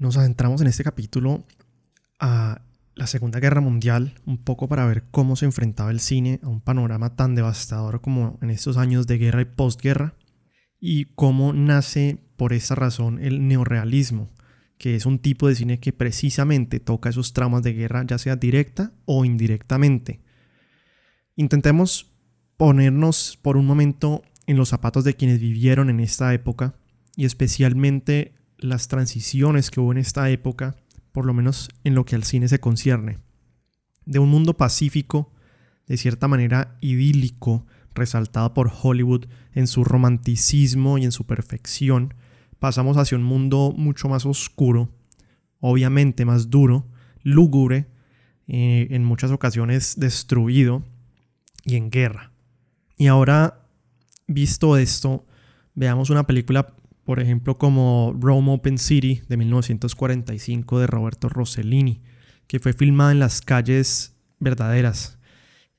Nos adentramos en este capítulo a la Segunda Guerra Mundial, un poco para ver cómo se enfrentaba el cine a un panorama tan devastador como en estos años de guerra y postguerra, y cómo nace por esa razón el neorealismo, que es un tipo de cine que precisamente toca esos traumas de guerra, ya sea directa o indirectamente. Intentemos ponernos por un momento en los zapatos de quienes vivieron en esta época y especialmente las transiciones que hubo en esta época, por lo menos en lo que al cine se concierne. De un mundo pacífico, de cierta manera idílico, resaltado por Hollywood en su romanticismo y en su perfección, pasamos hacia un mundo mucho más oscuro, obviamente más duro, lúgubre, eh, en muchas ocasiones destruido y en guerra. Y ahora, visto esto, veamos una película, por ejemplo, como Rome Open City de 1945 de Roberto Rossellini, que fue filmada en las calles verdaderas.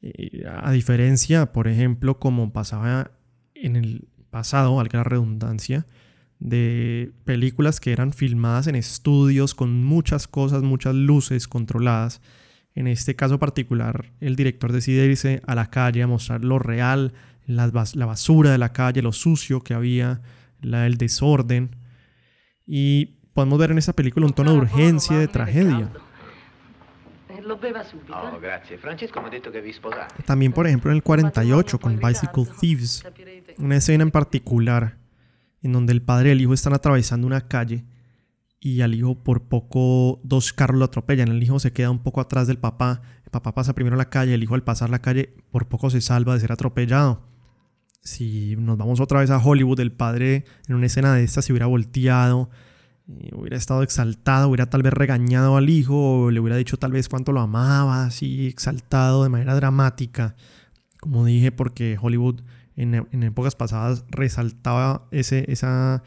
Eh, a diferencia, por ejemplo, como pasaba en el pasado, valga la redundancia, de películas que eran filmadas en estudios con muchas cosas, muchas luces controladas. En este caso particular, el director decide irse a la calle a mostrar lo real, la, basura de la calle, lo sucio que había, la, el desorden. Y podemos ver en esta película un tono de urgencia y de tragedia. También, por ejemplo, en el 48 con Bicycle Thieves, una escena en particular en donde el padre y el hijo están atravesando una calle y al hijo por poco dos carros lo atropellan. El hijo se queda un poco atrás del papá. El papá pasa primero la calle, el hijo al pasar la calle por poco se salva de ser atropellado. Si nos vamos otra vez a Hollywood, el padre en una escena de esta se hubiera volteado, eh, hubiera estado exaltado, hubiera tal vez regañado al hijo, o le hubiera dicho tal vez cuánto lo amaba, así exaltado de manera dramática. Como dije, porque Hollywood en, épocas pasadas resaltaba ese, esa,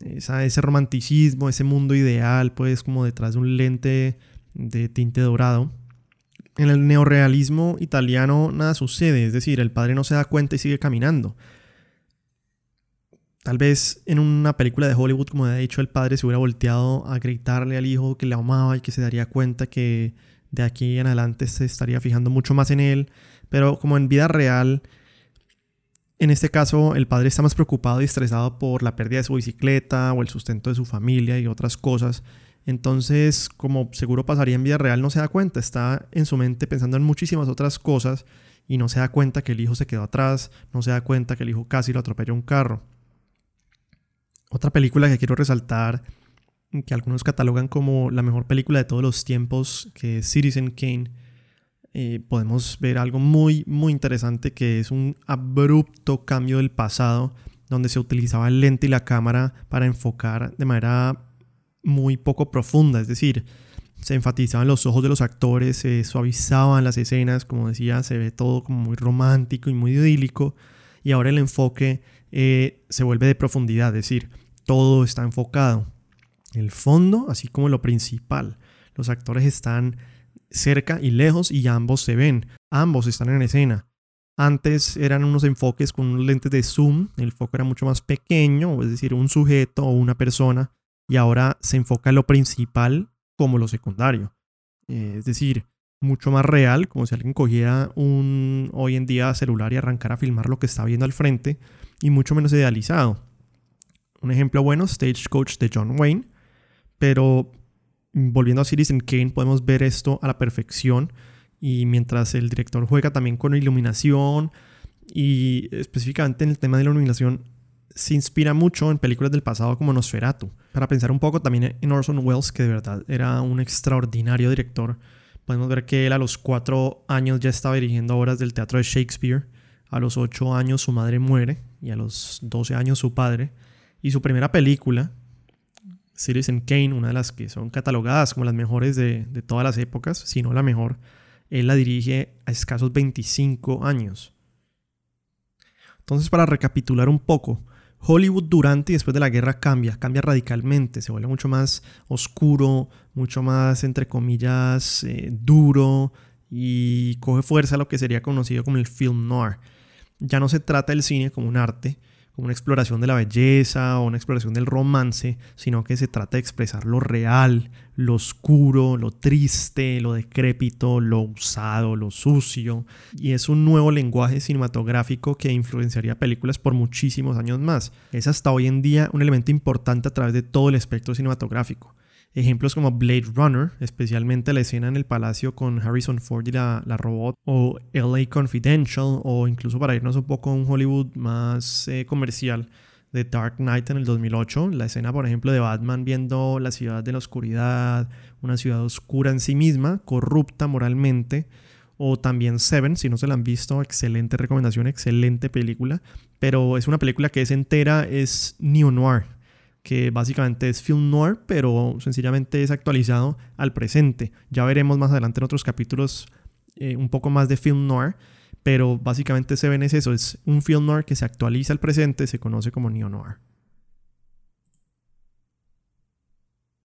ese romanticismo, ese mundo ideal, pues como detrás de un lente de tinte dorado. En el neorealismo italiano nada sucede, es decir, el padre no se da cuenta y sigue caminando. Tal vez en una película de Hollywood, como he dicho, el padre se hubiera volteado a gritarle al hijo que le amaba y que se daría cuenta que de aquí en adelante se estaría fijando mucho más en él. Pero como en vida real, en este caso, el padre está más preocupado y estresado por la pérdida de su bicicleta o el sustento de su familia y otras cosas. Entonces, como seguro pasaría en vida real, no se da cuenta, está en su mente pensando en muchísimas otras cosas y no se da cuenta que el hijo se quedó atrás, no se da cuenta que el hijo casi lo atropelló un carro. Otra película que quiero resaltar, que algunos catalogan como la mejor película de todos los tiempos, que es Citizen Kane, eh, podemos ver algo muy, muy interesante que es un abrupto cambio del pasado donde se utilizaba el lente y la cámara para enfocar de manera muy poco profunda, es decir, se enfatizaban los ojos de los actores, se suavizaban las escenas, como decía, se ve todo como muy romántico y muy idílico, y ahora el enfoque eh, se vuelve de profundidad, es decir, todo está enfocado. El fondo, así como lo principal. Los actores están cerca y lejos y ambos se ven, ambos están en escena. Antes eran unos enfoques con unos lentes de zoom, el foco era mucho más pequeño, es decir, un sujeto o una persona, y ahora se enfoca lo principal como lo secundario. Eh, es decir, mucho más real, como si alguien cogiera un hoy en día celular y arrancara a filmar lo que está viendo al frente, y mucho menos idealizado. Un ejemplo bueno, Stagecoach de John Wayne, pero volviendo a Citizen Kane, podemos ver esto a la perfección. Y mientras el director juega también con iluminación y específicamente en el tema de la iluminación, se inspira mucho en películas del pasado como Nosferatu. Para pensar un poco también en Orson Welles, que de verdad era un extraordinario director. Podemos ver que él a los cuatro años ya estaba dirigiendo obras del teatro de Shakespeare. A los ocho años su madre muere y a los doce años su padre. Y su primera película, Citizen Kane, una de las que son catalogadas como las mejores de, todas las épocas, si no la mejor, él la dirige a escasos 25 años. Entonces, para recapitular un poco, Hollywood durante y después de la guerra cambia, cambia radicalmente, se vuelve mucho más oscuro, mucho más, entre comillas, eh, duro y coge fuerza lo que sería conocido como el film noir. Ya no se trata del cine como un arte, como una exploración de la belleza o una exploración del romance, sino que se trata de expresar lo real, lo oscuro, lo triste, lo decrépito, lo usado, lo sucio. Y es un nuevo lenguaje cinematográfico que influenciaría películas por muchísimos años más. Es hasta hoy en día un elemento importante a través de todo el espectro cinematográfico. Ejemplos como Blade Runner, especialmente la escena en el palacio con Harrison Ford y la, robot, o LA Confidential, o incluso para irnos un poco a un Hollywood más eh, comercial, de Dark Knight en el 2008, la escena por ejemplo de Batman viendo la ciudad de la oscuridad, una ciudad oscura en sí misma, corrupta moralmente, o también Seven, si no se la han visto, excelente recomendación, excelente película, pero es una película que es entera, es neo-noir, que básicamente es film noir, pero sencillamente es actualizado al presente. Ya veremos más adelante en otros capítulos eh, un poco más de film noir, pero básicamente Seven es eso, es un film noir que se actualiza al presente, se conoce como neo noir.